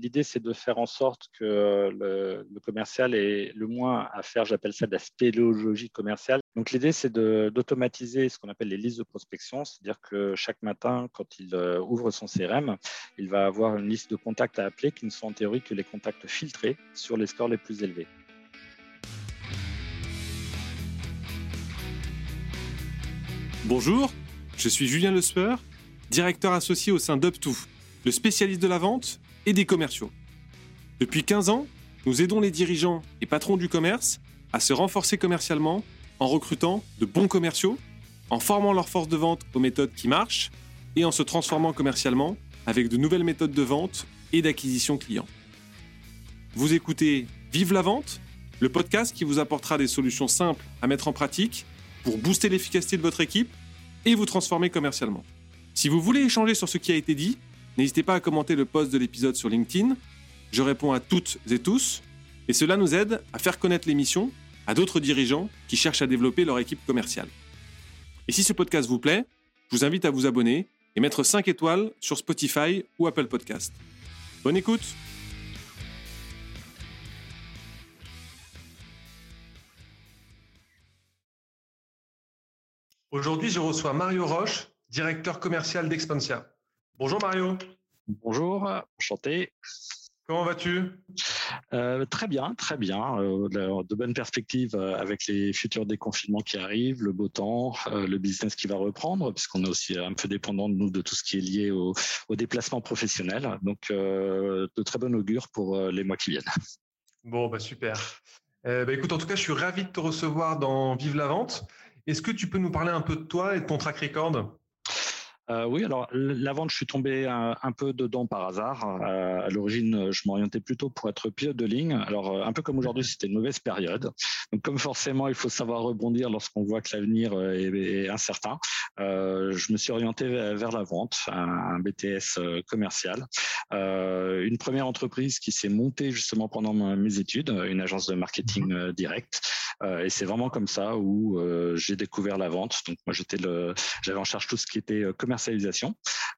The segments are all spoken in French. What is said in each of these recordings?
L'idée, c'est de faire en sorte que le, commercial ait le moins à faire, j'appelle ça de la spéléologie commerciale. Donc l'idée, c'est d'automatiser ce qu'on appelle les listes de prospection, c'est-à-dire que chaque matin, quand il euh, ouvre son CRM, il va avoir une liste de contacts à appeler qui ne sont en théorie que les contacts filtrés sur les scores les plus élevés. Bonjour, je suis Julien Lesper, directeur associé au sein d'UpTo, le spécialiste de la vente et des commerciaux. Depuis 15 ans, nous aidons les dirigeants et patrons du commerce à se renforcer commercialement en recrutant de bons commerciaux, en formant leur force de vente aux méthodes qui marchent et en se transformant commercialement avec de nouvelles méthodes de vente et d'acquisition client. Vous écoutez Vive la vente, le podcast qui vous apportera des solutions simples à mettre en pratique pour booster l'efficacité de votre équipe et vous transformer commercialement. Si vous voulez échanger sur ce qui a été dit, N'hésitez pas à commenter le post de l'épisode sur LinkedIn. Je réponds à toutes et tous. Et cela nous aide à faire connaître l'émission à d'autres dirigeants qui cherchent à développer leur équipe commerciale. Et si ce podcast vous plaît, je vous invite à vous abonner et mettre 5 étoiles sur Spotify ou Apple Podcast. Bonne écoute Aujourd'hui, je reçois Mario Roche, directeur commercial d'Expansia. Bonjour Mario. Bonjour, enchanté. Comment vas-tu? Euh, Très bien, très bien. Euh, de bonnes perspectives euh, avec les futurs déconfinements qui arrivent, le beau temps, le business qui va reprendre, puisqu'on est aussi un peu dépendant de nous de tout ce qui est lié au, déplacement professionnel. Donc, de très bon augure pour les mois qui viennent. Bon, bah super. Bah, écoute, en tout cas, je suis ravi de te recevoir dans Vive la vente. Est-ce que tu peux nous parler un peu de toi et de ton track record? Euh, oui, alors la vente, je suis tombé un, peu dedans par hasard. Euh, à l'origine, je m'orientais plutôt pour être pilote de ligne. Alors euh, un peu comme aujourd'hui, c'était une mauvaise période. Donc comme forcément, il faut savoir rebondir lorsqu'on voit que l'avenir est, incertain. je me suis orienté vers, la vente, un, BTS commercial. une première entreprise qui s'est montée justement pendant mes études, une agence de marketing mhm. direct. et c'est vraiment comme ça où j'ai découvert la vente. Donc moi, j'étais le, j'avais en charge tout ce qui était commercial commercialisation.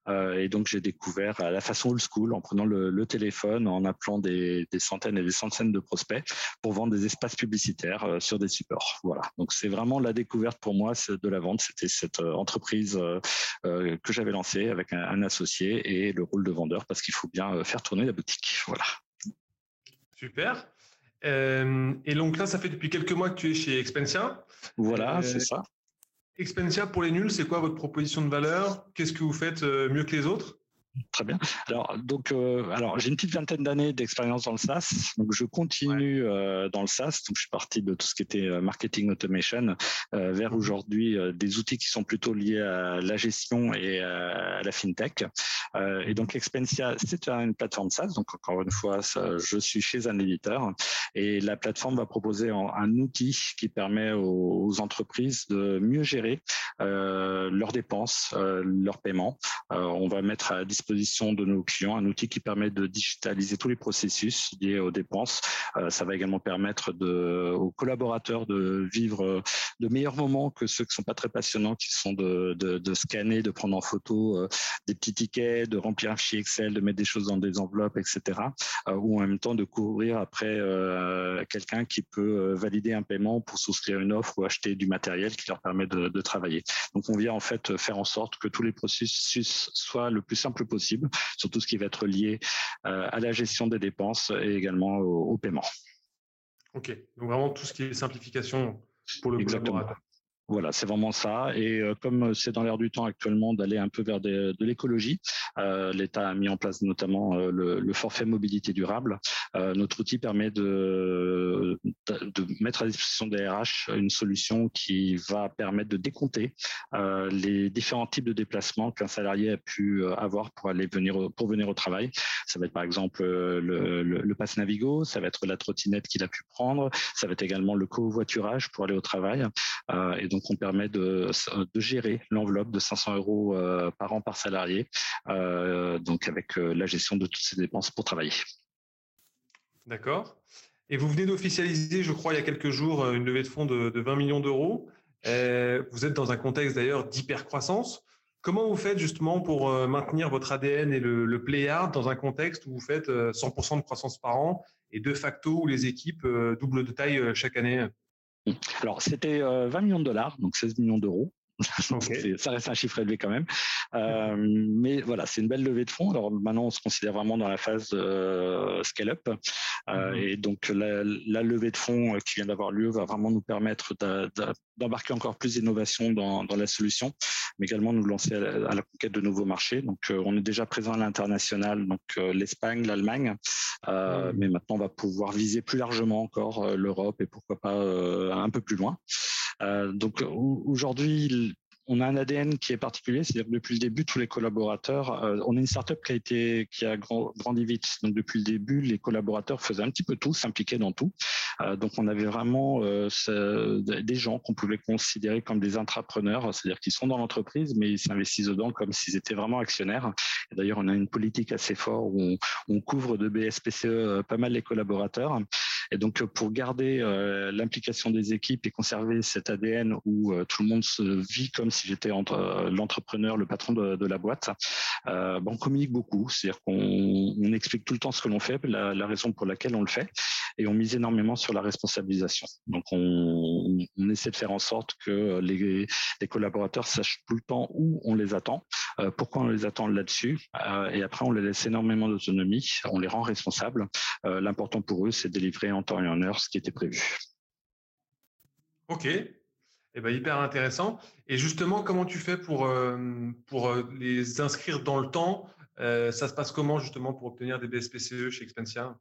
Euh, et donc, j'ai découvert à la façon old school, en prenant le, téléphone, en appelant des, centaines et des centaines de prospects pour vendre des espaces publicitaires euh, sur des supports. Voilà. Donc, c'est vraiment la découverte pour moi de la vente. C'était cette euh, entreprise que j'avais lancée avec un, associé et le rôle de vendeur parce qu'il faut bien faire tourner la boutique. Voilà. Super. et donc là, ça fait depuis quelques mois que tu es chez Expensia. Voilà, c'est ça. Expensia pour les nuls, c'est quoi votre proposition de valeur? Qu'est-ce que vous faites euh, mieux que les autres? Très bien. Alors, donc, euh, alors j'ai une petite vingtaine d'années d'expérience dans le SaaS. Donc, je continue euh, dans le SaaS. Donc, je suis parti de tout ce qui était euh, marketing automation vers mhm. aujourd'hui des outils qui sont plutôt liés à la gestion et à la fintech. et donc, Expensia, c'est une plateforme SaaS. Donc, encore une fois, je suis chez un éditeur et la plateforme va proposer un, outil qui permet aux, entreprises de mieux gérer leurs dépenses, leurs paiements. on va mettre à disposition de nos clients un outil qui permet de digitaliser tous les processus liés aux dépenses. Euh, ça va également permettre aux collaborateurs de vivre de meilleurs moments que ceux qui sont pas très passionnants, qui sont de, scanner, de prendre en photo euh, des petits tickets, de remplir un fichier Excel, de mettre des choses dans des enveloppes, etc. Euh, ou en même temps de courir après quelqu'un qui peut valider un paiement pour souscrire une offre ou acheter du matériel qui leur permet de, de travailler. Donc on vient en fait faire en sorte que tous les processus soient le plus simple possible sur tout ce qui va être lié euh, à la gestion des dépenses et également au, paiement. Ok, donc vraiment tout ce qui est simplification pour le Exactement. Voilà, c'est vraiment ça. Et euh, comme c'est dans l'air du temps actuellement d'aller un peu vers de l'écologie, euh, l'État a mis en place notamment euh, le, forfait mobilité durable. notre outil permet de, mettre à disposition des RH une solution qui va permettre de décompter les différents types de déplacements qu'un salarié a pu avoir pour aller venir pour venir au travail. Ça va être par exemple le, le, pass Navigo, ça va être la trottinette qu'il a pu prendre, ça va être également le covoiturage pour aller au travail. et donc donc, on permet de, gérer l'enveloppe de 500 euros euh, par an par salarié, euh, donc avec euh, la gestion de toutes ces dépenses pour travailler. D'accord. Et vous venez d'officialiser, je crois, il y a quelques jours, une levée de fonds de, 20 millions d'euros. vous êtes dans un contexte d'ailleurs d'hypercroissance. Comment vous faites justement pour maintenir votre ADN et le, le play hard dans un contexte où vous faites 100% de croissance par an et de facto où les équipes doublent de taille chaque année? Alors, c'était 20 millions de dollars, donc 16 millions d'euros. ça reste un chiffre élevé quand même. Euh, mais voilà, c'est une belle levée de fonds. Alors maintenant, on se considère vraiment dans la phase euh, scale-up. Euh, mhm. Et donc, la, levée de fonds qui vient d'avoir lieu va vraiment nous permettre d'embarquer encore plus d'innovation dans, la solution, mais également nous lancer à la, conquête de nouveaux marchés. Donc, on est déjà présent à l'international, donc l'Espagne, l'Allemagne, mhm. mais maintenant, on va pouvoir viser plus largement encore l'Europe et pourquoi pas un peu plus loin. Euh, donc aujourd'hui, on a un ADN qui est particulier, c'est-à-dire depuis le début, tous les collaborateurs, euh, on est une startup qui a qui a grandi vite. Donc depuis le début, les collaborateurs faisaient un petit peu tout, s'impliquaient dans tout. Euh, donc on avait vraiment des gens qu'on pouvait considérer comme des intrapreneurs, c'est-à-dire qu'ils sont dans l'entreprise, mais ils s'investissent dedans comme s'ils étaient vraiment actionnaires. D'ailleurs, on a une politique assez forte où on, couvre de BSPCE pas mal les collaborateurs. Et donc, euh, pour garder euh, l'implication des équipes et conserver cet ADN où euh, tout le monde se vit comme si j'étais l'entrepreneur, le patron de, la boîte, ben, on communique beaucoup. C'est-à-dire qu'on explique tout le temps ce que l'on fait, la, raison pour laquelle on le fait, et on mise énormément sur la responsabilisation. Donc, on, essaie de faire en sorte que les, collaborateurs sachent tout le temps où on les attend, pourquoi on les attend là-dessus, et après, on les laisse énormément d'autonomie, on les rend responsables. L'important pour eux, c'est de délivrer en temps et en heure ce qui était prévu. Ok, eh ben, hyper intéressant. Et justement, comment tu fais pour, euh, euh, les inscrire dans le temps? Euh, Ça se passe comment justement pour obtenir des BSPCE chez Expensia?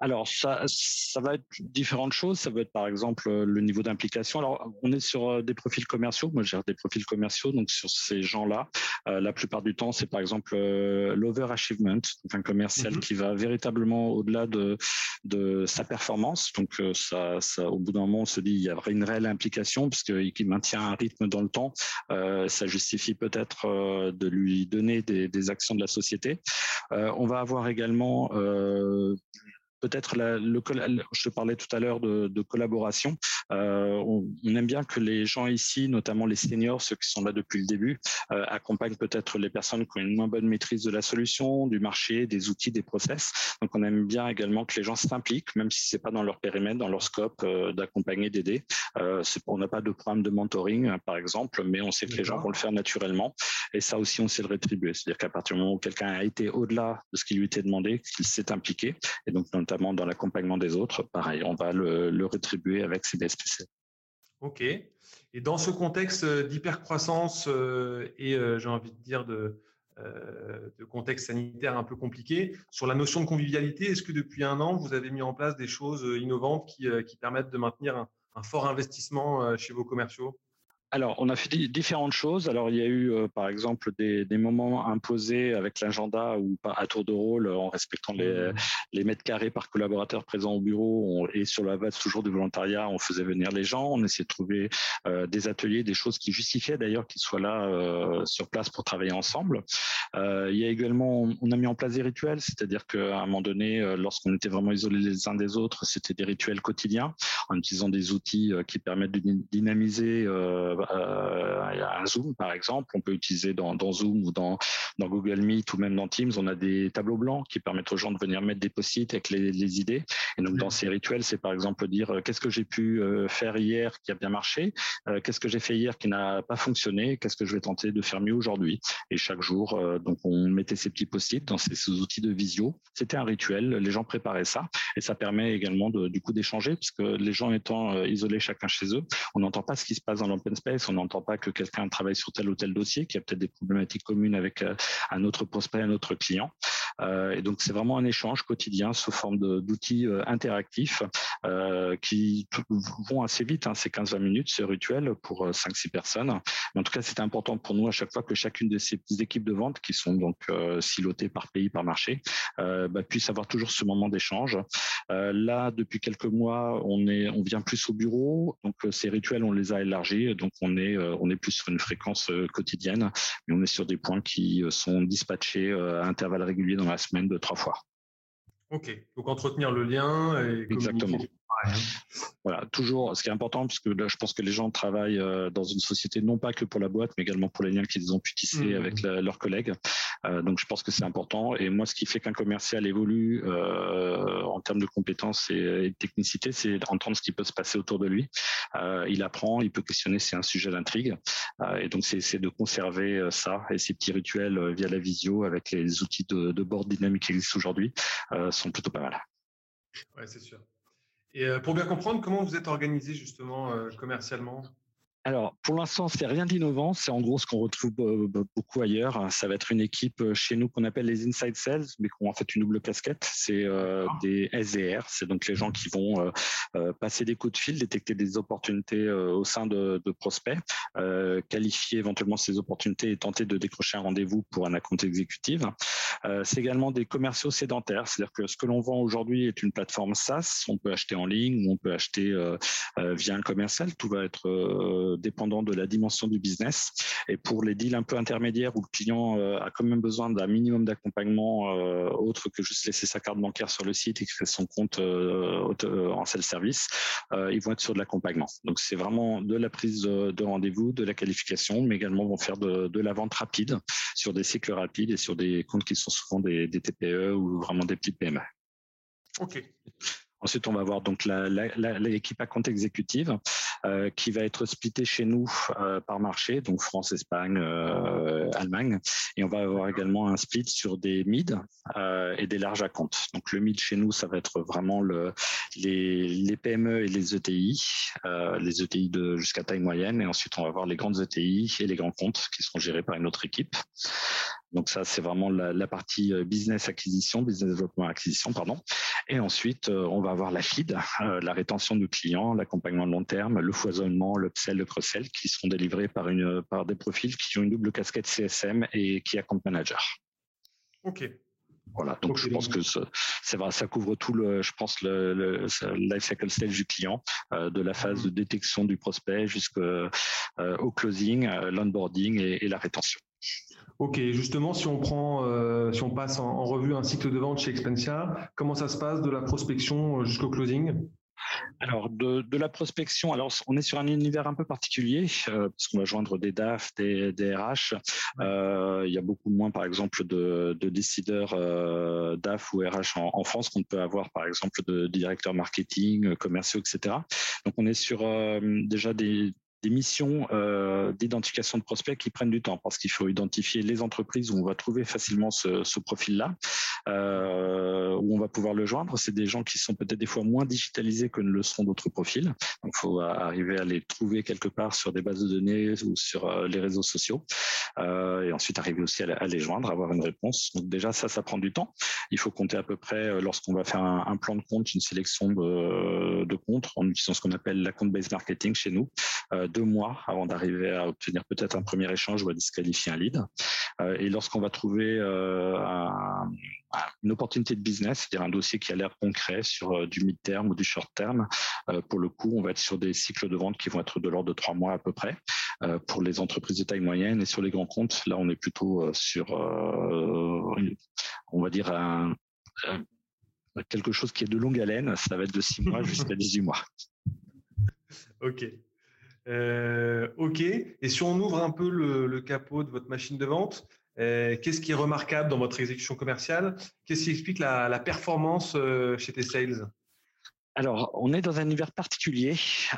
Alors, ça, ça va être différentes choses. Ça va être par exemple euh, le niveau d'implication. Alors, on est sur euh, des profils commerciaux. Moi, je gère des profils commerciaux. Donc, sur ces gens-là, euh, la plupart du temps, c'est par exemple l'over-achievement, un commercial mm-hmm. qui va véritablement au-delà de, de sa performance. Donc, ça, ça, au bout d'un moment, on se dit il y a une réelle implication puisqu'il maintient un rythme dans le temps. ça justifie peut-être de lui donner des, des, actions de la société. on va avoir également peut-être le, je parlais tout à l'heure de, collaboration. Euh, on, aime bien que les gens ici, notamment les seniors, ceux qui sont là depuis le début, euh, accompagnent peut-être les personnes qui ont une moins bonne maîtrise de la solution, du marché, des outils, des process. Donc on aime bien également que les gens s'impliquent, même si c'est pas dans leur périmètre, dans leur scope, euh, d'accompagner, d'aider. on n'a pas de programme de mentoring, hein, par exemple, mais on sait que les gens vont le faire naturellement. Et ça aussi, on sait le rétribuer. C'est-à-dire qu'à partir du moment où quelqu'un a été au-delà de ce qui lui était demandé, qu'il s'est impliqué, et donc notamment dans l'accompagnement des autres, pareil, on va le, rétribuer avec ces BSPC. Ok. Et dans ce contexte d'hypercroissance euh, et euh, j'ai envie de dire euh, de contexte sanitaire un peu compliqué, sur la notion de convivialité, est-ce que depuis un an, vous avez mis en place des choses innovantes qui, permettent de maintenir un fort investissement chez vos commerciaux? Alors, on a fait différentes choses. Alors, il y a eu, euh, par exemple, des, moments imposés avec l'agenda ou à tour de rôle, en respectant les, mmh. mètres carrés par collaborateur présent au bureau et sur la base toujours du volontariat, on faisait venir les gens. On essayait de trouver euh, des ateliers, des choses qui justifiaient d'ailleurs qu'ils soient là euh, sur place pour travailler ensemble. il y a également, on a mis en place des rituels, c'est-à-dire qu'à un moment donné, lorsqu'on était vraiment isolés les uns des autres, c'était des rituels quotidiens en utilisant des outils qui permettent de dynamiser euh, un Zoom, par exemple. On peut utiliser dans, dans Zoom ou dans, dans, Google Meet ou même dans Teams, on a des tableaux blancs qui permettent aux gens de venir mettre des post-it avec les, les, idées. Et donc, dans ces rituels, c'est par exemple dire euh, qu'est-ce que j'ai pu euh, faire hier qui a bien marché, qu'est-ce que j'ai fait hier qui n'a pas fonctionné, qu'est-ce que je vais tenter de faire mieux aujourd'hui. Et chaque jour, donc, on mettait ces petits post-it dans ces, ces, outils de visio. C'était un rituel, les gens préparaient ça. Et ça permet également de, du coup d'échanger, puisque les gens étant isolés chacun chez eux, on n'entend pas ce qui se passe dans l'open space, on n'entend pas que quelqu'un travaille sur tel ou tel dossier, qui a peut-être des problématiques communes avec euh, un autre prospect, un autre client. Euh, et donc c'est vraiment un échange quotidien sous forme d'outils euh, interactifs qui vont assez vite. Hein, c'est 15-20 minutes, ce rituel pour 5-6 personnes. En tout cas, c'est important pour nous à chaque fois que chacune de ces équipes de vente, qui sont donc silotées par pays, par marché, bah, puisse avoir toujours ce moment d'échange. là, depuis quelques mois, on est, on vient plus au bureau, donc ces rituels, on les a élargis, donc on est euh, on est plus sur une fréquence euh, quotidienne, mais on est sur des points qui euh, sont dispatchés à intervalles réguliers la semaine de trois fois. Ok, donc entretenir le lien et Exactement. Voilà, toujours, ce qui est important, puisque là, je pense que les gens travaillent euh, dans une société non pas que pour la boîte, mais également pour les liens qu'ils ont pu tisser mmh. avec leurs collègues. Euh, donc, je pense que c'est important. Et moi, ce qui fait qu'un commercial évolue euh, en termes de compétences et, de technicité, c'est d'entendre ce qui peut se passer autour de lui. il apprend, il peut questionner, c'est un sujet d'intrigue. et donc, c'est de conserver ça et ces petits rituels via la visio avec les outils de, de board dynamique qui existent aujourd'hui sont plutôt pas mal. Ouais, c'est sûr. Et euh, pour bien comprendre, comment vous êtes organisé justement euh, commercialement? Alors, pour l'instant, c'est rien d'innovant. C'est en gros ce qu'on retrouve beaucoup ailleurs. Ça va être une équipe euh, chez nous qu'on appelle les inside sales, mais qui ont en fait une double casquette. C'est euh, des SDR. C'est donc les gens qui vont euh, passer des coups de fil, détecter des opportunités au sein de, de prospects, qualifier éventuellement ces opportunités et tenter de décrocher un rendez-vous pour un account exécutif. c'est également des commerciaux sédentaires. C'est-à-dire que ce que l'on vend aujourd'hui est une plateforme SaaS. On peut acheter en ligne ou on peut acheter via un commercial. Tout va être dépendant de la dimension du business. Et pour les deals un peu intermédiaires où le client euh, a quand même besoin d'un minimum d'accompagnement euh, autre que juste laisser sa carte bancaire sur le site et créer son compte euh, en self-service, ils vont être sur de l'accompagnement. Donc c'est vraiment de la prise de rendez-vous, de la qualification, mais également vont faire de, de la vente rapide sur des cycles rapides et sur des comptes qui sont souvent des, des TPE ou vraiment des petites PME. Ok. Ensuite, on va avoir donc l'équipe à compte exécutive euh, qui va être splittée chez nous euh, par marché, donc France, Espagne, euh, Allemagne, et on va avoir également un split sur des mid et des larges à compte. Donc le mid chez nous, ça va être vraiment le, les, les PME et les ETI, les ETI de jusqu'à taille moyenne, et ensuite on va avoir les grandes ETI et les grands comptes qui seront gérés par une autre équipe. Donc ça, c'est vraiment la, partie euh, business acquisition, business développement acquisition, pardon. Et ensuite, euh, on va avoir la feed, euh, la rétention du client, l'accompagnement de long terme, le foisonnement, le upsell, le cross-sell, qui seront délivrés par une par des profils qui ont une double casquette CSM et qui compte manager. Ok. Voilà, donc je pense que c'est vrai, ça couvre tout le, je pense le, le, life cycle stage du client, de la phase de détection du prospect jusqu'au closing, l'onboarding et la rétention. Ok, justement, si on prend, euh, si on passe en, revue un cycle de vente chez Expensia, comment ça se passe de la prospection jusqu'au closing? Alors, de, la prospection, alors on est sur un univers un peu particulier, euh, parce qu'on va joindre des DAF, des, RH. Euh, il y a beaucoup moins, par exemple, de, décideurs DAF ou RH en, France qu'on peut avoir, par exemple, de, de directeurs marketing, commerciaux, etc. Donc, on est sur déjà des, des missions euh, d'identification de prospects qui prennent du temps parce qu'il faut identifier les entreprises où on va trouver facilement ce, profil-là, euh, où on va pouvoir le joindre. C'est des gens qui sont peut-être des fois moins digitalisés que ne le seront d'autres profils. Donc, il faut arriver à les trouver quelque part sur des bases de données ou sur euh, les réseaux sociaux. Et ensuite, arriver aussi à, les joindre, avoir une réponse. Donc, déjà, ça, ça prend du temps. Il faut compter à peu près, lorsqu'on va faire un, plan de compte, une sélection de, de comptes en utilisant ce qu'on appelle la compte-based marketing chez nous. Deux mois avant d'arriver à obtenir peut-être un premier échange ou à disqualifier un lead. Euh, et lorsqu'on va trouver euh, une opportunité de business, c'est-à-dire un dossier qui a l'air concret sur euh, du mid-term ou du short-term, pour le coup, on va être sur des cycles de vente qui vont être de l'ordre de trois mois à peu près. pour les entreprises de taille moyenne et sur les grands comptes, là, on est plutôt sur, on va dire, un, quelque chose qui est de longue haleine. Ça va être de six mois jusqu'à 18 mois. Ok. Euh, ok. Et si on ouvre un peu le, capot de votre machine de vente, euh, qu'est-ce qui est remarquable dans votre exécution commerciale? Qu'est-ce qui explique la, performance euh, chez tes sales? Alors, on est dans un univers particulier.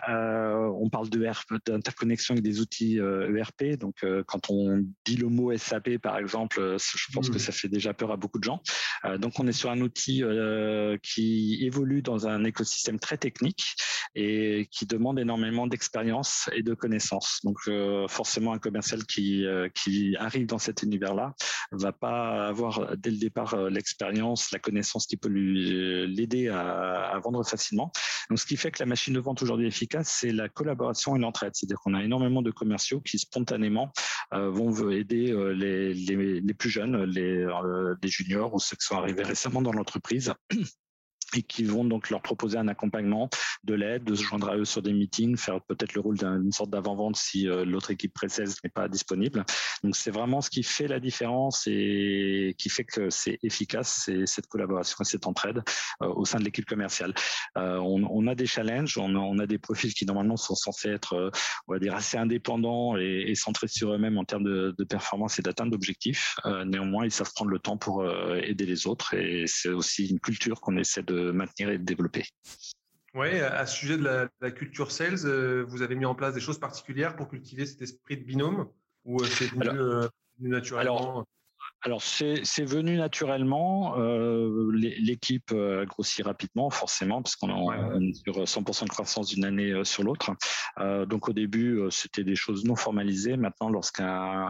on parle de d'interconnexion avec des outils ERP. Donc, quand on dit le mot SAP, par exemple, je pense que mmh. ça fait déjà peur à beaucoup de gens. donc, on est sur un outil qui évolue dans un écosystème très technique et qui demande énormément d'expérience et de connaissances. Donc euh, forcément, un commercial qui, euh, qui arrive dans cet univers-là va pas avoir dès le départ euh, l'expérience, la connaissance qui peut lui l'aider à, à, vendre facilement. Ce qui fait que la machine de vente aujourd'hui efficace, c'est la collaboration et l'entraide. C'est-à-dire qu'on a énormément de commerciaux qui spontanément vont aider les, les, plus jeunes, les, les juniors ou ceux qui sont arrivés récemment dans l'entreprise et qui vont donc leur proposer un accompagnement de l'aide, de se joindre à eux sur des meetings, faire peut-être le rôle d'une sorte d'avant-vente si l'autre équipe pré-sales n'est pas disponible. Donc c'est vraiment ce qui fait la différence et qui fait que c'est efficace, c'est cette collaboration et cette entraide au sein de l'équipe commerciale. On, on, a des challenges, on a, des profils qui normalement sont censés être, on va dire, assez indépendants et, et centrés sur eux-mêmes en termes de, de performance et d'atteinte d'objectifs. néanmoins, ils savent prendre le temps pour aider les autres et c'est aussi une culture qu'on essaie de maintenir et de développer. Oui, à ce sujet de la, culture sales, euh, vous avez mis en place des choses particulières pour cultiver cet esprit de binôme ou euh, c'est venu, euh, naturellement? alors c'est venu naturellement. Euh, l'équipe a grossi rapidement, forcément, parce qu'on est sur 100% de croissance d'une année euh, sur l'autre. Euh, donc au début, c'était des choses non formalisées. Maintenant, lorsqu'un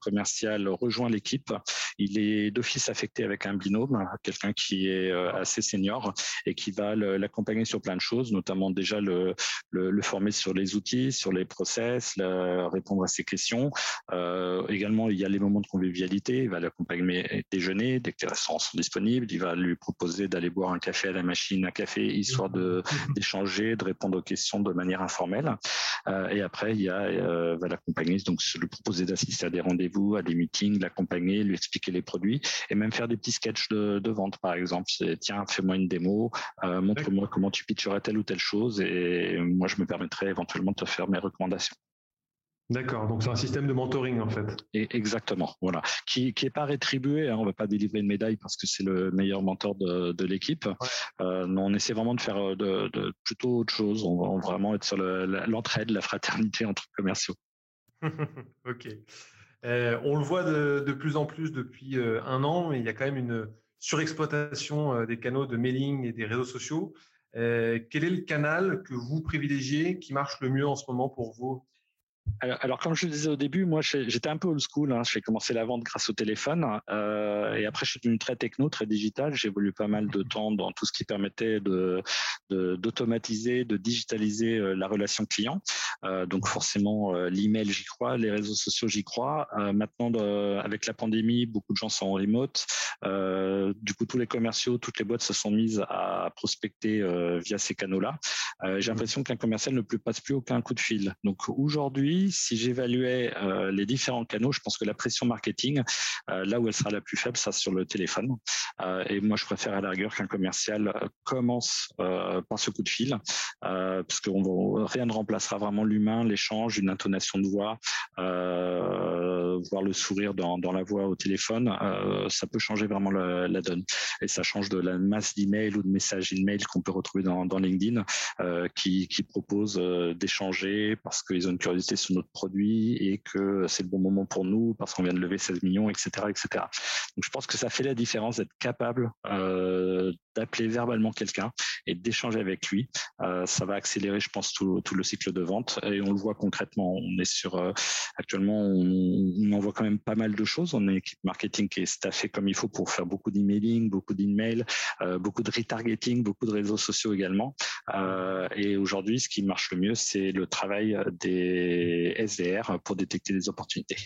commercial rejoint l'équipe, il est d'office affecté avec un binôme, quelqu'un qui est assez senior et qui va l'accompagner sur plein de choses, notamment déjà le, le, former sur les outils, sur les process, répondre à ses questions. également, il y a les moments de convivialité. Il va l'accompagner déjeuner dès que les restaurants sont disponibles. Il va lui proposer d'aller boire un café à la machine à café, histoire de d'échanger, de répondre aux questions de manière informelle. Euh, et après, il y a euh, va l'accompagner, donc lui proposer d'assister à des rendez-vous, à des meetings, l'accompagner, lui expliquer les produits et même faire des petits sketchs de, de vente, par exemple. Tiens, fais-moi une démo, euh, montre-moi comment tu pitcherais telle ou telle chose et moi je me permettrai éventuellement de te faire mes recommandations. D'accord, donc c'est un système de mentoring en fait. exactement, voilà, qui qui est pas rétribué. Hein, on va pas délivrer une médaille parce que c'est le meilleur mentor de, de l'équipe. Euh, on essaie vraiment de faire euh, de, de plutôt autre chose. On va vraiment être sur l'entraide, la fraternité entre commerciaux. ok. Euh, on le voit de, de, plus en plus depuis un an, mais il y a quand même une surexploitation des canaux de mailing et des réseaux sociaux. quel est le canal que vous privilégiez qui marche le mieux en ce moment pour vous? Alors, comme je le disais au début, moi, j'étais un peu old school. Hein. J'ai commencé la vente grâce au téléphone. Euh, et après, je suis devenu très techno, très digital. J'ai évolué pas mal de temps dans tout ce qui permettait de d'automatiser, de, digitaliser euh, la relation client. Euh, donc, forcément, l'email, j'y crois. Les réseaux sociaux, j'y crois. Maintenant, de, avec la pandémie, beaucoup de gens sont en remote. Du coup, tous les commerciaux, toutes les boîtes se sont mises à prospecter via ces canaux-là. J'ai l'impression qu'un commercial ne plus passe plus aucun coup de fil. Donc, aujourd'hui, si j'évaluais euh, les différents canaux, je pense que la pression marketing, euh, là où elle sera la plus faible, ça sur le téléphone. Euh, et moi, je préfère à la qu'un commercial commence par ce coup de fil, parce que rien ne remplacera vraiment l'humain, l'échange, une intonation de voix, voir le sourire dans, la voix au téléphone, ça peut changer vraiment la, donne. Et ça change de la masse d'emails ou de messages email qu'on peut retrouver dans, LinkedIn, qui, qui proposent d'échanger parce qu'ils ont une curiosité sur notre produit et que c'est le bon moment pour nous parce qu'on vient de lever 16 millions, etc., etc. Donc je pense que ça fait la différence d'être capable euh, d'appeler verbalement quelqu'un et d'échanger avec lui. Euh, ça va accélérer, je pense, tout, tout, le cycle de vente et on le voit concrètement. On est sur euh, actuellement, on, on, envoie quand même pas mal de choses. On a une équipe marketing qui est staffée comme il faut pour faire beaucoup d'emailing, beaucoup d'emails, beaucoup de retargeting, beaucoup de réseaux sociaux également. Et aujourd'hui, ce qui marche le mieux, c'est le travail des SDR pour détecter des opportunités.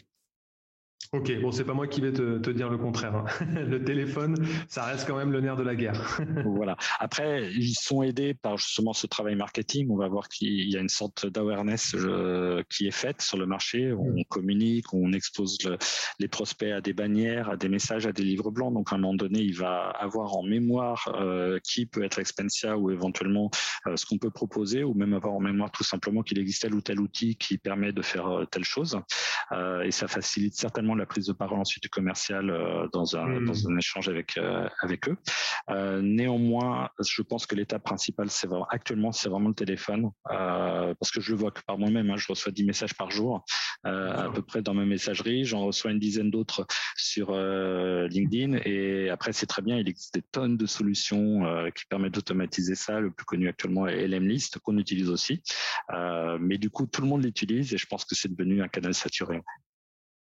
Ok, bon, c'est pas moi qui vais te, te dire le contraire. Hein. le téléphone, ça reste quand même le nerf de la guerre. voilà. Après, ils sont aidés par justement ce travail marketing. On va voir qu'il y a une sorte d'awareness euh, qui est faite sur le marché. On mm. communique, on expose les prospects à des bannières, à des messages, à des livres blancs. Donc, à un moment donné, il va avoir en mémoire euh, qui peut être Expensia ou éventuellement euh, ce qu'on peut proposer, ou même avoir en mémoire tout simplement qu'il existe tel ou tel outil qui permet de faire telle chose. et ça facilite certainement la prise de parole ensuite du commercial euh, dans un, hmm. dans un échange avec euh, avec eux. Euh, néanmoins, je pense que l'étape principale, c'est vraiment actuellement, c'est vraiment le téléphone, parce que je le vois que par moi-même, hein, je reçois 10 messages par jour à peu près dans ma messagerie, j'en reçois une dizaine d'autres sur LinkedIn, et après c'est très bien, il existe des tonnes de solutions qui permettent d'automatiser ça. Le plus connu actuellement est LMList qu'on utilise aussi, mais du coup tout le monde l'utilise et je pense que c'est devenu un canal saturé.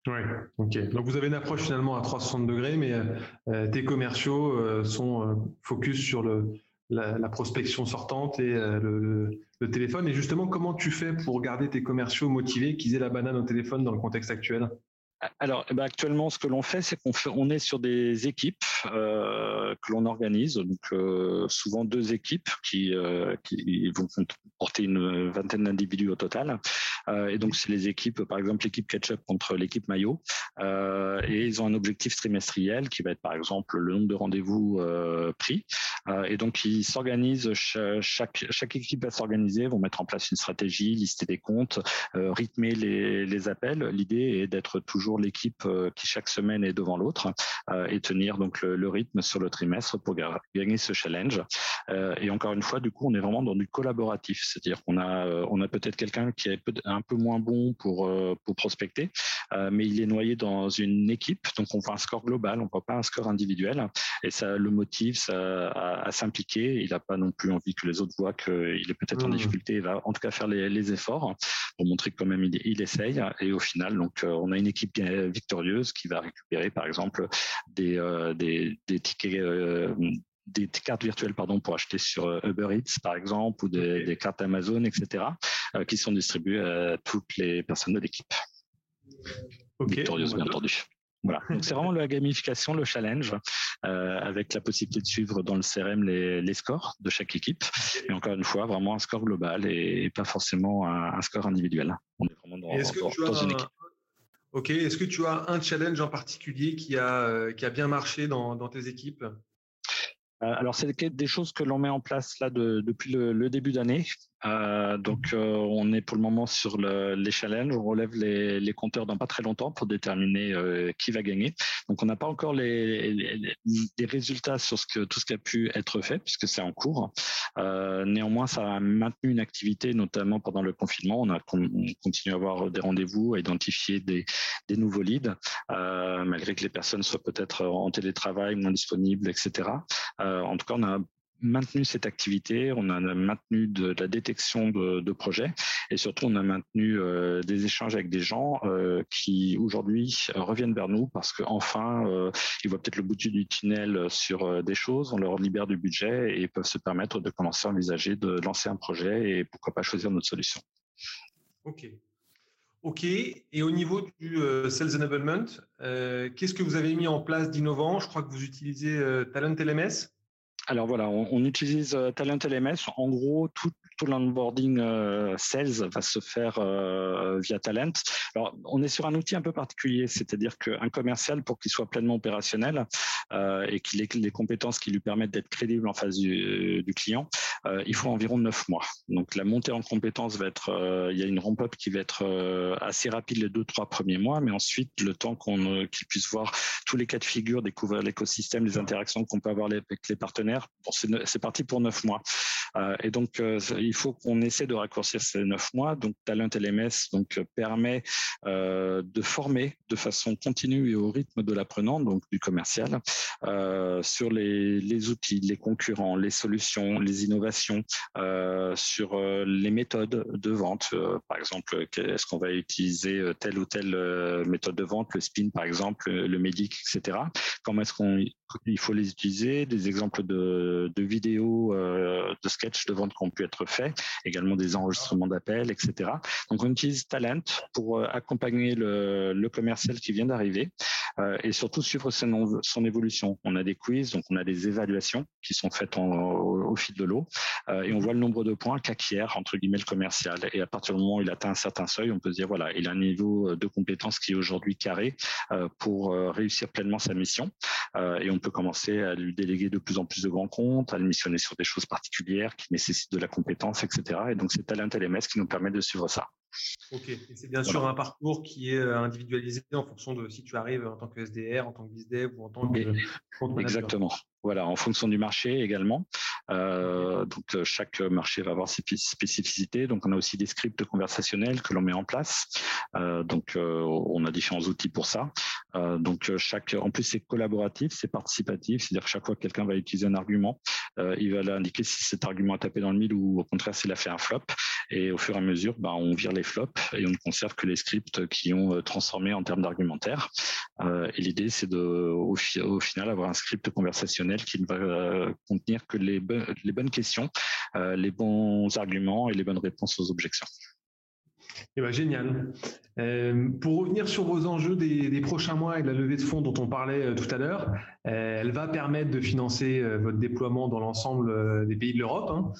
Oui, ok. Donc vous avez une approche finalement à 360 degrés, mais euh, tes commerciaux euh, sont euh, focus sur le, la, prospection sortante et le, le, téléphone. Et justement, comment tu fais pour garder tes commerciaux motivés, qu'ils aient la banane au téléphone dans le contexte actuel? Alors, eh ben, actuellement, ce que l'on fait, c'est qu'on on est sur des équipes euh, que l'on organise, donc euh, souvent deux équipes qui, euh, vont porter une vingtaine d'individus au total. et donc, c'est les équipes, par exemple, l'équipe Ketchup contre l'équipe Maillot, et ils ont un objectif trimestriel qui va être, par exemple, le nombre de rendez-vous pris. et donc, ils s'organisent, chaque, équipe va s'organiser, vont mettre en place une stratégie, lister des comptes, rythmer les appels. L'idée est d'être toujours l'équipe euh, qui chaque semaine est devant l'autre euh, et tenir donc le, rythme sur le trimestre pour gagner ce challenge. Euh, et encore une fois, du coup, on est vraiment dans du collaboratif, c'est-à-dire qu'on a on a peut-être quelqu'un qui est un peu moins bon pour pour prospecter, mais il est noyé dans une équipe, donc on voit un score global, on voit pas un score individuel, et ça le motive ça, à, s'impliquer. Il n'a pas non plus envie que les autres voient qu'il est peut-être en mmh. difficulté. Il va en tout cas faire les, les efforts pour montrer que quand même il, il essaye. Et au final, donc on a une équipe victorieuse qui va récupérer par exemple des, euh, des, tickets euh, des cartes virtuelles pardon pour acheter sur euh, Uber Eats par exemple ou des, cartes Amazon etc qui sont distribuées à toutes les personnes de l'équipe victorieuse bien entendu voilà. Donc c'est vraiment la gamification, le challenge, avec la possibilité de suivre dans le CRM les, les, scores de chaque équipe. Et encore une fois, vraiment un score global et, pas forcément un, score individuel. On est vraiment dans, dans une équipe. Ok, est-ce que tu as un challenge en particulier qui a, euh, bien marché dans, tes équipes? Euh, alors, c'est des choses que l'on met en place depuis le début d'année. Euh, donc, euh, on est pour le moment sur le, les challenges. On relève les, les, compteurs dans pas très longtemps pour déterminer euh, qui va gagner. Donc, on n'a pas encore les, résultats sur ce que, tout ce qui a pu être fait puisque c'est en cours. Néanmoins, ça a maintenu une activité, notamment pendant le confinement. On a on continue à avoir des rendez-vous, à identifier des, des nouveaux leads, malgré que les personnes soient peut-être en télétravail, moins disponibles, etc. en tout cas, on a maintenu cette activité, on a maintenu de, la détection de, projets et surtout on a maintenu euh, des échanges avec des gens euh, qui aujourd'hui reviennent vers nous parce qu'enfin euh, ils voient peut-être le bout du tunnel sur des choses, on leur libère du budget et peuvent se permettre de commencer à envisager de lancer un projet et pourquoi pas choisir notre solution. Ok. Ok. Et au niveau du Sales Enablement, qu'est-ce que vous avez mis en place d'innovant? Je crois que vous utilisez Talent LMS. Alors voilà, on, utilise euh, Talent LMS. En gros, tout, tout l'onboarding euh, sales va se faire euh, via Talent. Alors, on est sur un outil un peu particulier, c'est-à-dire qu'un commercial, pour qu'il soit pleinement opérationnel et qu'il ait les compétences qui lui permettent d'être crédible en face du, client, il faut environ neuf mois. Donc, la montée en compétences va être, il y a une ramp-up qui va être assez rapide les deux, trois premiers mois, mais ensuite, le temps qu'on qu'il puisse voir tous les cas de figure, découvrir l'écosystème, les interactions qu'on peut avoir avec les partenaires, c'est parti pour neuf mois. Euh, et donc, euh, il faut qu'on essaie de raccourcir ces neuf mois. Donc, Talent LMS donc, euh, permet de former de façon continue et au rythme de l'apprenant, donc du commercial, sur les, les, outils, les concurrents, les solutions, les innovations, sur les méthodes de vente. par exemple, est-ce qu'on va utiliser telle ou telle méthode de vente, le spin par exemple, le médic, etc. Comment est-ce qu'on il faut les utiliser, des exemples de, de vidéos, euh, de sketchs de vente qui ont pu être faits, également des enregistrements d'appels, etc. Donc on utilise Talent pour euh, accompagner le, le commercial qui vient d'arriver euh, et surtout suivre son, son, évolution. On a des quiz, donc on a des évaluations qui sont faites au, fil de l'eau euh, et on voit le nombre de points qu'acquiert entre guillemets le commercial. Et à partir du moment où il atteint un certain seuil, on peut se dire voilà, il a un niveau de compétence qui est aujourd'hui carré euh, pour réussir pleinement sa mission. et on peut commencer à lui déléguer de plus en plus de grands comptes, à le missionner sur des choses particulières qui nécessitent de la compétence, etc. Et donc c'est Talent LMS qui nous permet de suivre ça. Ok, et c'est bien sûr un parcours qui est euh, individualisé en fonction de si tu arrives en tant que SDR, en tant que BizDev ou en tant que. Exactement. Voilà, en fonction du marché également. Euh, donc euh, chaque marché va avoir ses spécificités. Donc on a aussi des scripts conversationnels que l'on met en place. Euh, donc euh, on a différents outils pour ça. Donc chaque, en plus c'est collaboratif, c'est participatif, c'est-à-dire que chaque fois que quelqu'un va utiliser un argument, il va l'indiquer si cet argument a tapé dans le mille ou au contraire s'il a fait un flop. Et au fur et à mesure, bah, on vire les flops et on ne conserve que les scripts qui ont transformé en termes d'argumentaire. et l'idée c'est de au, final avoir un script conversationnel qui ne va euh, contenir que les, les bonnes questions, euh, les bons arguments et les bonnes réponses aux objections. Eh ben, génial. Euh, pour revenir sur vos enjeux des, prochains mois et de la levée de fonds dont on parlait euh, tout à l'heure, euh, elle va permettre de financer votre déploiement dans l'ensemble des pays de l'Europe hein,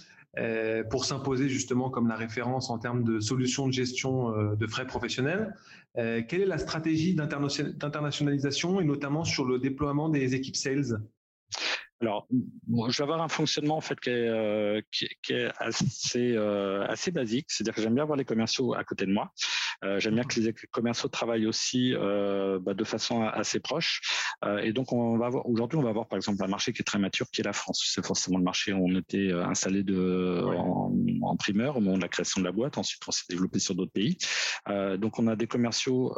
pour s'imposer justement comme la référence en termes de solutions de gestion de frais professionnels. quelle est la stratégie d'internationalisation et notamment sur le déploiement des équipes sales? Alors, je vais avoir un fonctionnement en fait qui est, euh, qui, est assez, euh, assez basique. C'est-à-dire que j'aime bien avoir les commerciaux à côté de moi. Euh, j'aime bien que les commerciaux travaillent aussi bah, de façon assez proche. Et donc, on va avoir aujourd'hui, on va avoir par exemple un marché qui est très mature, qui est la France. C'est forcément le marché où on était installé de en, en, primeur au moment de la création de la boîte. Ensuite, on s'est développé sur d'autres pays. donc, on a des commerciaux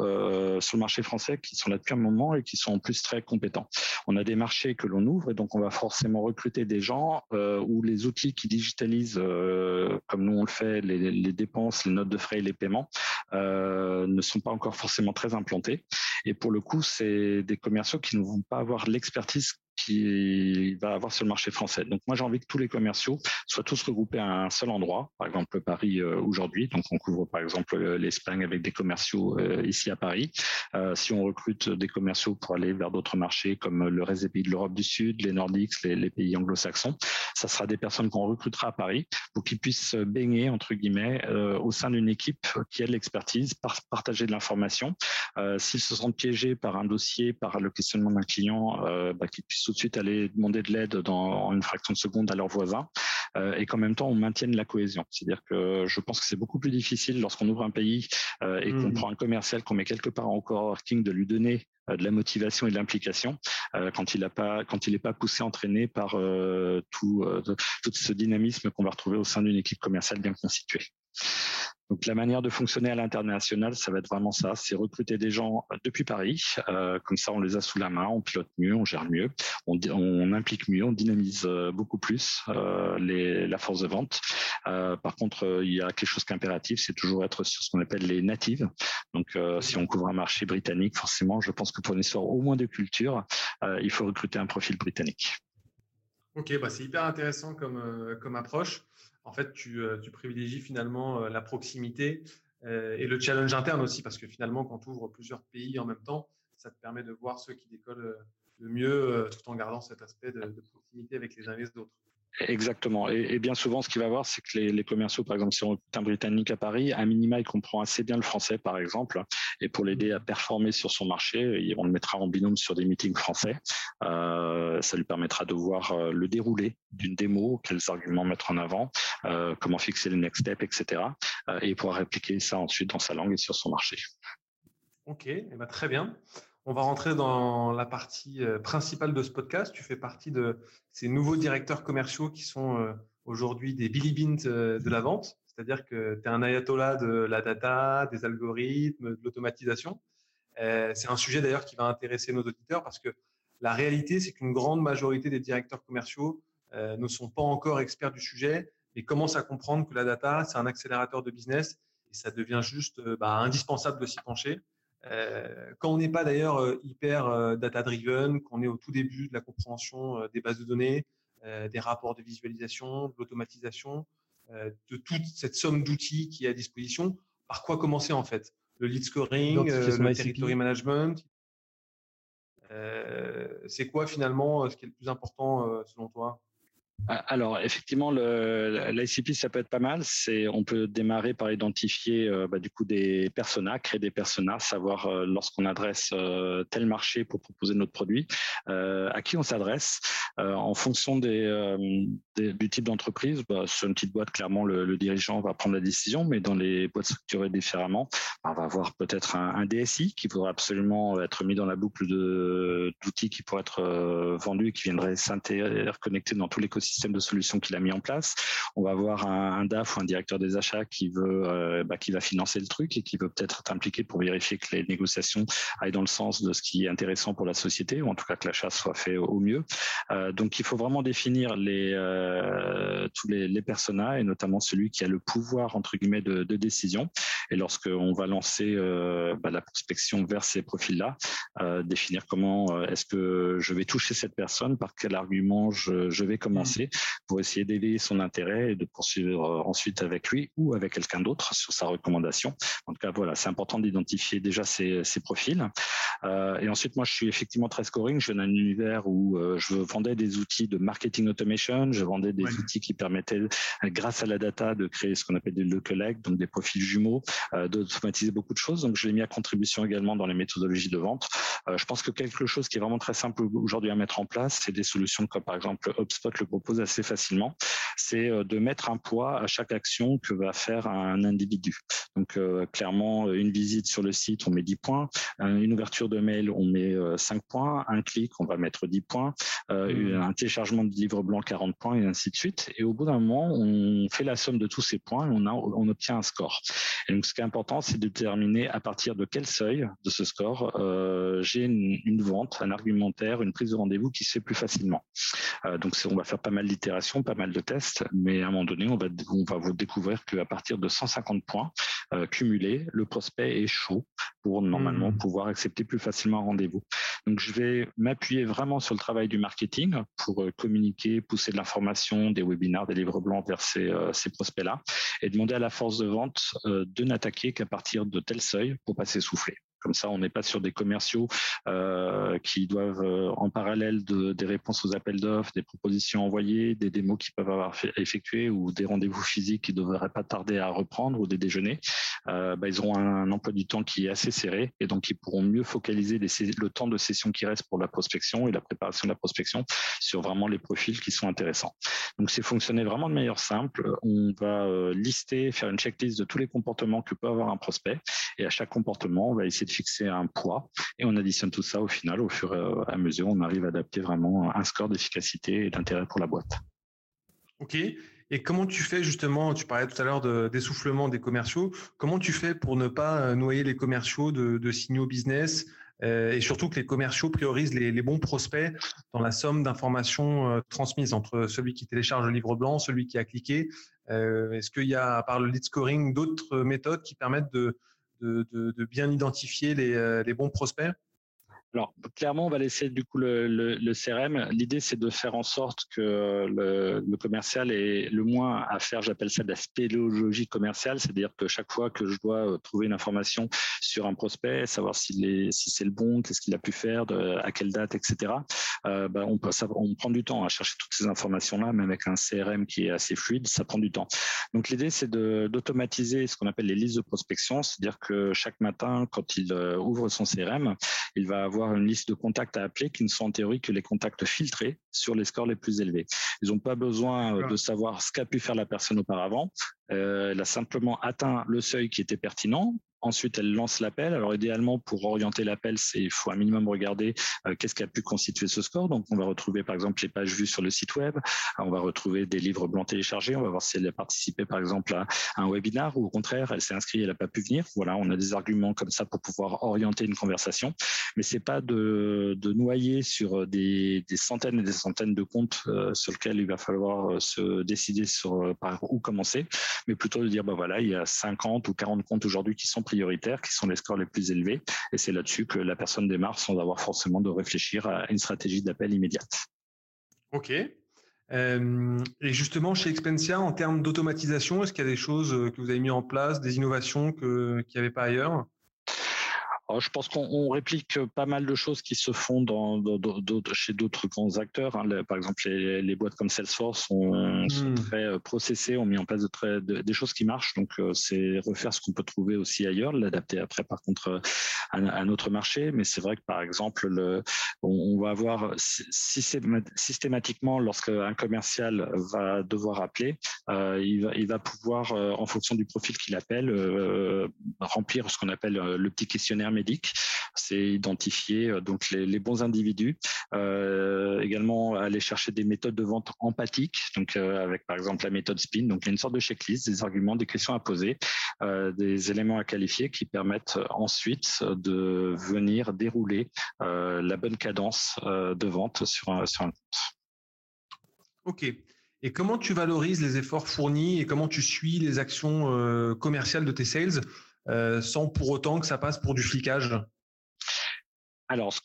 sur le marché français qui sont là depuis un moment et qui sont en plus très compétents. On a des marchés que l'on ouvre et donc on va forcément recruter des gens euh, où les outils qui digitalisent, euh, comme nous on le fait, les, les, dépenses, les notes de frais et les paiements, euh, ne sont pas encore forcément très implantés. Et pour le coup, c'est des commerciaux qui ne vont pas avoir l'expertise qui va avoir sur le marché français. Donc moi j'ai envie que tous les commerciaux soient tous regroupés à un seul endroit, par exemple Paris euh, aujourd'hui. Donc on couvre par exemple euh, l'Espagne avec des commerciaux euh, ici à Paris. si on recrute des commerciaux pour aller vers d'autres marchés comme le reste des pays de l'Europe du Sud, les Nordiques, les, pays anglo-saxons, ça sera des personnes qu'on recrutera à Paris pour qu'ils puissent baigner entre guillemets au sein d'une équipe qui a de l'expertise, partager de l'information. S'ils se sentent piégés par un dossier, par le questionnement d'un client, bah, qu'ils puissent de suite aller demander de l'aide dans une fraction de seconde à leurs voisins euh, et qu'en même temps on maintienne la cohésion. C'est-à-dire que je pense que c'est beaucoup plus difficile lorsqu'on ouvre un pays euh, et qu'on mmh. prend un commercial qu'on met quelque part en coworking de lui donner euh, de la motivation et de l'implication quand il n'a pas quand il n'est pas poussé entraîné par tout tout ce dynamisme qu'on va retrouver au sein d'une équipe commerciale bien constituée. Donc la manière de fonctionner à l'international, ça va être vraiment ça, c'est recruter des gens euh, depuis Paris, euh, comme ça on les a sous la main, on pilote mieux, on gère mieux, on, on implique mieux, on dynamise euh, beaucoup plus euh, les, la force de vente. Euh, par contre, il y a quelque chose qui est impératif, c'est toujours être sur ce qu'on appelle les natives. Donc si on couvre un marché britannique, forcément, je pense que pour une histoire au moins de culture, il faut recruter un profil britannique. Ok, bah c'est hyper intéressant comme, comme approche en fait, tu, euh, privilégies finalement euh, la proximité euh, et le challenge interne aussi, parce que finalement, quand tu ouvres plusieurs pays en même temps, ça te permet de voir ceux qui décollent le mieux tout en gardant cet aspect de, de proximité avec les uns et les autres. Exactement. Et, bien souvent, ce qu'il va voir, c'est que les, commerciaux, par exemple, si on recrute un Britannique à Paris, à minima, il comprend assez bien le français, par exemple. Et pour l'aider à performer sur son marché, on le mettra en binôme sur des meetings français. Euh, ça lui permettra de voir euh, le déroulé d'une démo, quels arguments mettre en avant, euh, comment fixer les next steps, etc. et il pourra répliquer ça ensuite dans sa langue et sur son marché. Ok, eh ben, très bien. On va rentrer dans la partie euh, principale de ce podcast. Tu fais partie de ces nouveaux directeurs commerciaux qui sont euh, aujourd'hui des Billy Bint euh, de la vente. C'est-à-dire que tu es un ayatollah de la data, des algorithmes, de l'automatisation. C'est un sujet d'ailleurs qui va intéresser nos auditeurs parce que la réalité, c'est qu'une grande majorité des directeurs commerciaux ne sont pas encore experts du sujet et commencent à comprendre que la data, c'est un accélérateur de business et ça devient juste bah, indispensable de s'y pencher. Euh, quand on n'est pas d'ailleurs euh, hyper euh, data-driven, qu'on est au tout début de la compréhension des bases de données, des rapports de visualisation, de l'automatisation, de toute cette somme d'outils qui est à disposition, par quoi commencer en fait? Le lead scoring, le territory management. c'est quoi finalement ce qui est le plus important selon toi? Alors effectivement, l'ICP ça peut être pas mal. On peut démarrer par identifier euh, bah, du coup des personas, créer des personas, savoir euh, lorsqu'on adresse euh, tel marché pour proposer notre produit, à qui on s'adresse en fonction du type d'entreprise. Bah, sur une petite boîte, clairement le, dirigeant va prendre la décision, mais dans les boîtes structurées différemment, bah, on va avoir peut-être un, DSI qui pourrait absolument être mis dans la boucle d'outils qui pourraient être vendus et qui viendraient s'interconnecter dans tout l'écosystème système de solutions qu'il a mis en place. On va avoir un, DAF ou un directeur des achats qui veut, euh, bah, qui va financer le truc et qui veut peut-être être impliqué pour vérifier que les négociations aillent dans le sens de ce qui est intéressant pour la société ou en tout cas que l'achat soit fait au mieux. Euh, donc il faut vraiment définir les, euh, tous les, les personas et notamment celui qui a le pouvoir entre guillemets de, décision. Et lorsqu'on va lancer bah, la prospection vers ces profils-là, définir comment est-ce que je vais toucher cette personne, par quel argument je vais commencer pour essayer d'éveiller son intérêt et de poursuivre ensuite avec lui ou avec quelqu'un d'autre sur sa recommandation. En tout cas, voilà, c'est important d'identifier déjà ces, ces profils. Euh, et ensuite, moi, je suis effectivement très scoring. Je viens d'un univers où euh, je vendais des outils de marketing automation, je vendais des outils qui permettaient, grâce à la data, de créer ce qu'on appelle des lookalike, donc des profils jumeaux, euh, d'automatiser beaucoup de choses. Donc, je l'ai mis à contribution également dans les méthodologies de vente. je pense que quelque chose qui est vraiment très simple aujourd'hui à mettre en place, c'est des solutions comme par exemple HubSpot le propose assez facilement. C'est de mettre un poids à chaque action que va faire un individu. Donc, clairement, une visite sur le site, on met 10 points. une ouverture de mail, on met 5 points. Un clic, on va mettre 10 points. Mmh. Un téléchargement de livre blanc, 40 points, et ainsi de suite. Et au bout d'un moment, on fait la somme de tous ces points et on, a, on obtient un score. Et donc, ce qui est important, c'est de déterminer à partir de quel seuil de ce score euh, j'ai une, une, vente, un argumentaire, une prise de rendez-vous qui se fait plus facilement. Euh, donc, on va faire pas mal d'itérations, pas mal de tests, mais à un moment donné, on va, on va vous découvrir qu'à partir de 150 points euh, cumulés, le prospect est chaud pour normalement mmh. pouvoir accepter plus facilement un rendez-vous. Donc, je vais m'appuyer vraiment sur le travail du marketing pour euh, communiquer, pousser de l'information, des webinaires, des livres blancs vers ces, euh, ces prospects-là et demander à la force de vente euh, de n'attaquer qu'à partir de tel seuil pour pas s'essouffler. Comme ça, on n'est pas sur des commerciaux euh, qui doivent, euh, en parallèle de, des réponses aux appels d'offres, des propositions envoyées, des démos qui peuvent avoir fait, effectué ou des rendez-vous physiques qui ne devraient pas tarder à reprendre ou des déjeuners, euh, bah, ils auront un, emploi du temps qui est assez serré et donc ils pourront mieux focaliser le temps de session qui reste pour la prospection et la préparation de la prospection sur vraiment les profils qui sont intéressants. Donc c'est fonctionner vraiment de manière simple. On va euh, lister, faire une checklist de tous les comportements que peut avoir un prospect et à chaque comportement, on va essayer de fixer un poids et on additionne tout ça au final, au fur et à mesure, on arrive à adapter vraiment un score d'efficacité et d'intérêt pour la boîte. Ok. Et comment tu fais justement, tu parlais tout à l'heure d'essoufflement des commerciaux, comment tu fais pour ne pas euh, noyer les commerciaux de, signaux business euh, et surtout que les commerciaux priorisent les, bons prospects dans la somme d'informations euh, transmises entre celui qui télécharge le livre blanc, celui qui a cliqué? Est-ce qu'il y a, à part le lead scoring, d'autres méthodes qui permettent de, de, bien identifier les, les bons prospects alors, clairement, on va laisser du coup le, CRM. L'idée, c'est de faire en sorte que le, commercial ait le moins à faire, j'appelle ça de la spéléologie commerciale, c'est-à-dire que chaque fois que je dois euh, trouver une information sur un prospect, savoir si c'est le bon, qu'est-ce qu'il a pu faire, à quelle date, etc., euh, ça, on prend du temps à chercher toutes ces informations-là, même avec un CRM qui est assez fluide, ça prend du temps. Donc, l'idée, c'est d'automatiser ce qu'on appelle les listes de prospection, c'est-à-dire que chaque matin, quand il euh, ouvre son CRM, il va avoir une liste de contacts à appeler qui ne sont en théorie que les contacts filtrés sur les scores les plus élevés. Ils n'ont pas besoin euh, de savoir ce qu'a pu faire la personne auparavant. Euh, elle a simplement atteint le seuil qui était pertinent. Ensuite, elle lance l'appel. Alors, idéalement, pour orienter l'appel, il faut un minimum regarder euh, qu'est-ce qui a pu constituer ce score. Donc, on va retrouver, par exemple, les pages vues sur le site web. On va retrouver des livres blancs téléchargés. On va voir si elle a participé, par exemple, à un webinar ou au contraire, elle s'est inscrite, elle n'a pas pu venir. Voilà, on a des arguments comme ça pour pouvoir orienter une conversation. Mais c'est pas de, de, noyer sur des, des, centaines et des centaines de comptes euh, sur lesquels il va falloir euh, se décider sur par où commencer, mais plutôt de dire, bah voilà, il y a 50 ou 40 comptes aujourd'hui qui sont prioritaires, qui sont les scores les plus élevés. Et c'est là-dessus que la personne démarre sans avoir forcément de réfléchir à une stratégie d'appel immédiate. OK. Euh, et justement, chez Expensia, en termes d'automatisation, est-ce qu'il y a des choses que vous avez mis en place, des innovations qu'il n'y avait pas ailleurs? Je pense qu'on réplique pas mal de choses qui se font dans, chez d'autres grands acteurs. Hein. par exemple, les, boîtes comme Salesforce sont, hmm. très euh, processées, ont mis en place de très, des choses qui marchent. Donc, euh, c'est refaire ce qu'on peut trouver aussi ailleurs, l'adapter après, par contre, à, à notre marché. Mais c'est vrai que, par exemple, le, on, va avoir systématiquement, lorsqu'un commercial va devoir appeler, euh, il, va, il va pouvoir, en fonction du profil qu'il appelle, remplir ce qu'on appelle le petit questionnaire médic. C'est identifier euh, donc les, bons individus. Euh, également aller chercher des méthodes de vente empathiques, donc euh, avec par exemple la méthode SPIN. Donc il y a une sorte de checklist, des arguments, des questions à poser, des éléments à qualifier qui permettent ensuite de venir dérouler la bonne cadence de vente sur un, sur un compte. Ok. Et comment tu valorises les efforts fournis et comment tu suis les actions commerciales de tes sales? Sans pour autant que ça passe pour du flicage alors, ce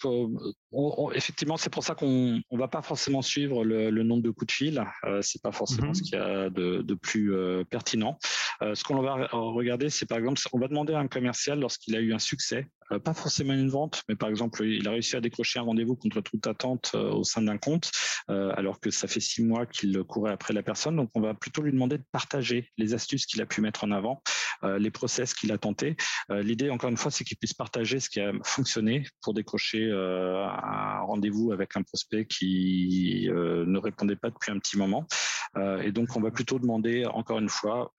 effectivement, c'est pour ça qu'on ne va pas forcément suivre le, nombre de coups de fil. Euh, c'est pas forcément ce mmh qu'il y a de, plus euh, pertinent. Euh, ce qu'on va regarder, c'est par exemple, on va demander à un commercial lorsqu'il a eu un succès, euh, pas forcément une vente, mais par exemple, il a réussi à décrocher un rendez-vous contre toute attente au sein d'un compte, alors que ça fait six mois qu'il courait après la personne. Donc, on va plutôt lui demander de partager les astuces qu'il a pu mettre en avant, les process qu'il a tenté. L'idée, encore une fois, c'est qu'il puisse partager ce qui a fonctionné pour décrocher euh, un rendez-vous avec un prospect qui euh, ne répondait pas depuis un petit moment. Euh, et donc, on va plutôt demander, encore une fois,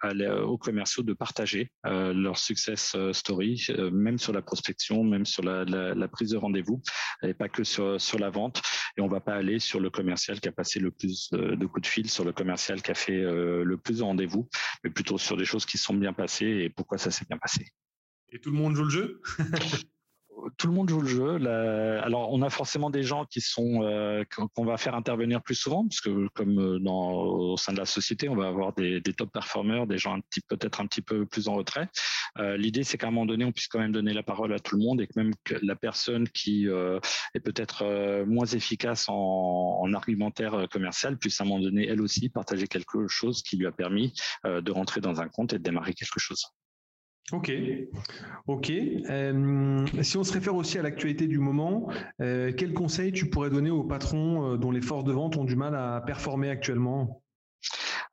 aux commerciaux de partager leur success story, même sur la prospection, même sur la, prise de rendez-vous, et pas que sur, sur la vente. Et on va pas aller sur le commercial qui a passé le plus de coups de fil, sur le commercial qui a fait le plus de rendez-vous, mais plutôt sur des choses qui sont bien passées et pourquoi ça s'est bien passé. Et tout le monde joue le jeu? tout le monde joue le jeu. Alors, on a forcément des gens qui sont euh, qu'on va faire intervenir plus souvent, parce que comme euh, dans, au sein de la société, on va avoir des, top performers, des gens peut-être un petit peu plus en retrait. Euh, l'idée, c'est qu'à un moment donné, on puisse quand même donner la parole à tout le monde et que même que la personne qui est peut-être moins efficace en, en, argumentaire commercial puisse à un moment donné, elle aussi, partager quelque chose qui lui a permis de rentrer dans un compte et de démarrer quelque chose. Ok, ok. Euh, si on se réfère aussi à l'actualité du moment, euh, quel conseil tu pourrais donner aux patrons euh, dont les forces de vente ont du mal à performer actuellement?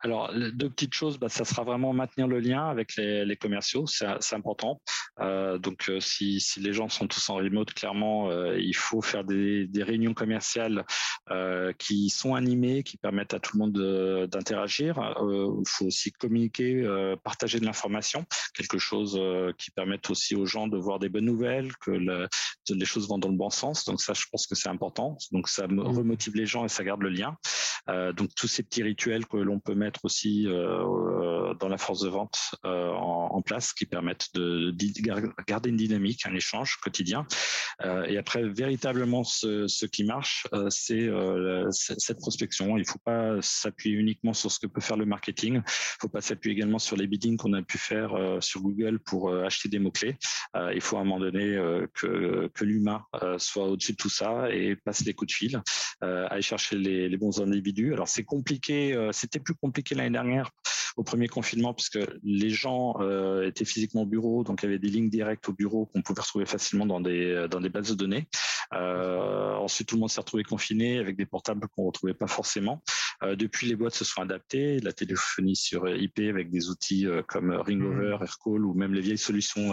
Alors, deux petites choses, bah, ça sera vraiment maintenir le lien avec les, commerciaux, c'est important. Euh, donc, euh, si, les gens sont tous en remote, clairement, euh, il faut faire des, réunions commerciales qui sont animées, qui permettent à tout le monde d'interagir. il faut aussi communiquer, partager de l'information, quelque chose qui permette aussi aux gens de voir des bonnes nouvelles, que les choses vont dans le bon sens. Donc ça, je pense que c'est important. Donc ça mmh. remotive les gens et ça garde le lien. donc tous ces petits rituels que l'on peut mettre aussi euh, dans la force de vente euh, en, place qui permettent de, garder une dynamique, un échange quotidien. Euh, et après, véritablement, ce, qui marche, c'est cette prospection. Il ne faut pas s'appuyer uniquement sur ce que peut faire le marketing. Il ne faut pas s'appuyer également sur les biddings qu'on a pu faire sur Google pour acheter des mots-clés. il faut à un moment donné que, que l'humain soit au-dessus de tout ça et passe les coups de fil, aller chercher les, bons individus. Alors c'est compliqué, c'était plus compliqué l'année dernière au premier confinement puisque les gens euh, étaient physiquement au bureau, donc il y avait des lignes directes au bureau qu'on pouvait retrouver facilement dans des dans des bases de données. Euh, ensuite, tout le monde s'est retrouvé confiné avec des portables qu'on retrouvait pas forcément. Euh, depuis, les boîtes se sont adaptées, la téléphonie sur IP avec des outils comme Ringover, mmh. Aircall ou même les vieilles solutions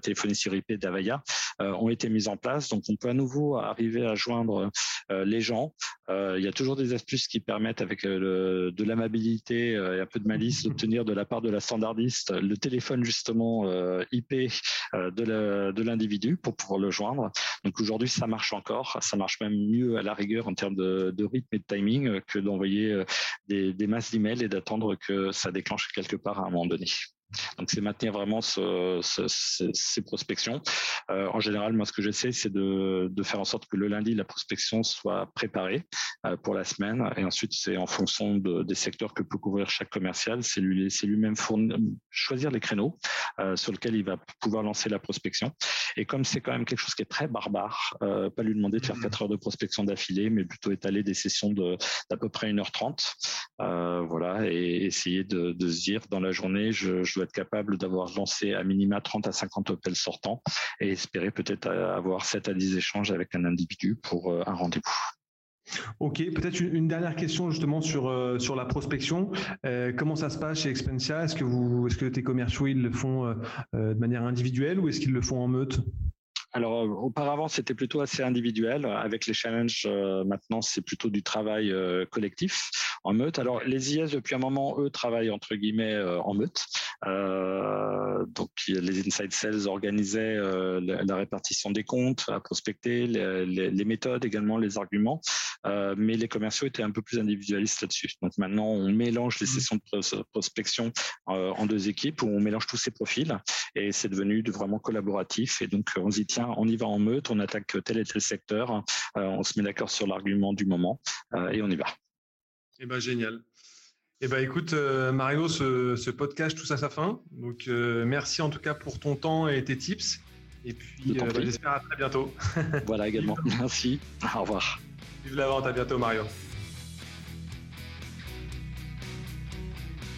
téléphonie sur IP d'Avaya ont été mises en place. Donc, on peut à nouveau arriver à joindre les gens. il y a toujours des astuces qui permettent avec de l'amabilité et un peu de malice d'obtenir de la part de la standardiste le téléphone justement IP de l'individu pour pouvoir le joindre. Donc aujourd'hui, ça marche encore. Ça marche même mieux à la rigueur en termes de, rythme et de timing que d'envoyer des, des masses d'emails et d'attendre que ça déclenche quelque part à un moment donné. Donc c'est maintenir vraiment ce, ces prospections. Euh, en général, moi ce que j'essaie, c'est de, de, faire en sorte que le lundi la prospection soit préparée euh, pour la semaine, et ensuite c'est en fonction de, des secteurs que peut couvrir chaque commercial, c'est lui, lui-même choisir les créneaux euh, sur lesquels il va pouvoir lancer la prospection. Et comme c'est quand même quelque chose qui est très barbare, pas lui demander de faire 4 mmh. heures de prospection d'affilée, mais plutôt étaler des sessions de d'à peu près 1h30, euh, voilà, et essayer de, de, se dire dans la journée, je, je être capable d'avoir lancé à minima 30 à 50 hôtels sortants et espérer peut-être avoir 7 à 10 échanges avec un individu pour euh, un rendez-vous. Ok, peut-être une, dernière question justement sur euh, sur la prospection. Euh, comment ça se passe chez Expensia? Est-ce que vous, est-ce que tes commerciaux ils le font de manière individuelle ou est-ce qu'ils le font en meute? Alors auparavant c'était plutôt assez individuel. Avec les challenges maintenant c'est plutôt du travail collectif en meute. Alors les IS depuis un moment eux travaillent entre guillemets en meute. Euh, donc les inside sales organisaient euh, la, répartition des comptes, à prospecter, les, les, les méthodes également, les arguments, euh, mais les commerciaux étaient un peu plus individualistes là-dessus. Donc maintenant on mélange les mmh. sessions de prospection en deux équipes où on mélange tous ces profils et c'est devenu vraiment collaboratif et donc on se dit tiens on y va en meute, on attaque tel et tel secteur, on se met d'accord sur l'argument du moment et on y va. Eh ben génial. Eh ben, écoute, euh, Mario, ce, podcast touche à sa fin. Donc, euh, merci en tout cas pour ton temps et tes tips. Et puis, euh, bah, j'espère à très bientôt. voilà également. merci. Au revoir. Vive la vente. À bientôt, Mario.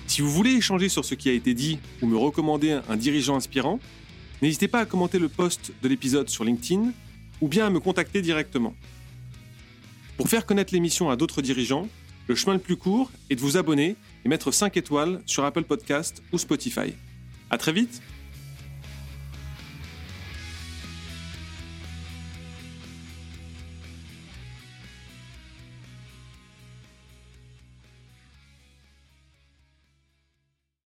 Si vous voulez échanger sur ce qui a été dit ou me recommander un dirigeant inspirant, n'hésitez pas à commenter le post de l'épisode sur LinkedIn ou bien à me contacter directement. Pour faire connaître l'émission à d'autres dirigeants, le chemin le plus court est de vous abonner et mettre 5 étoiles sur Apple Podcast ou Spotify. À très vite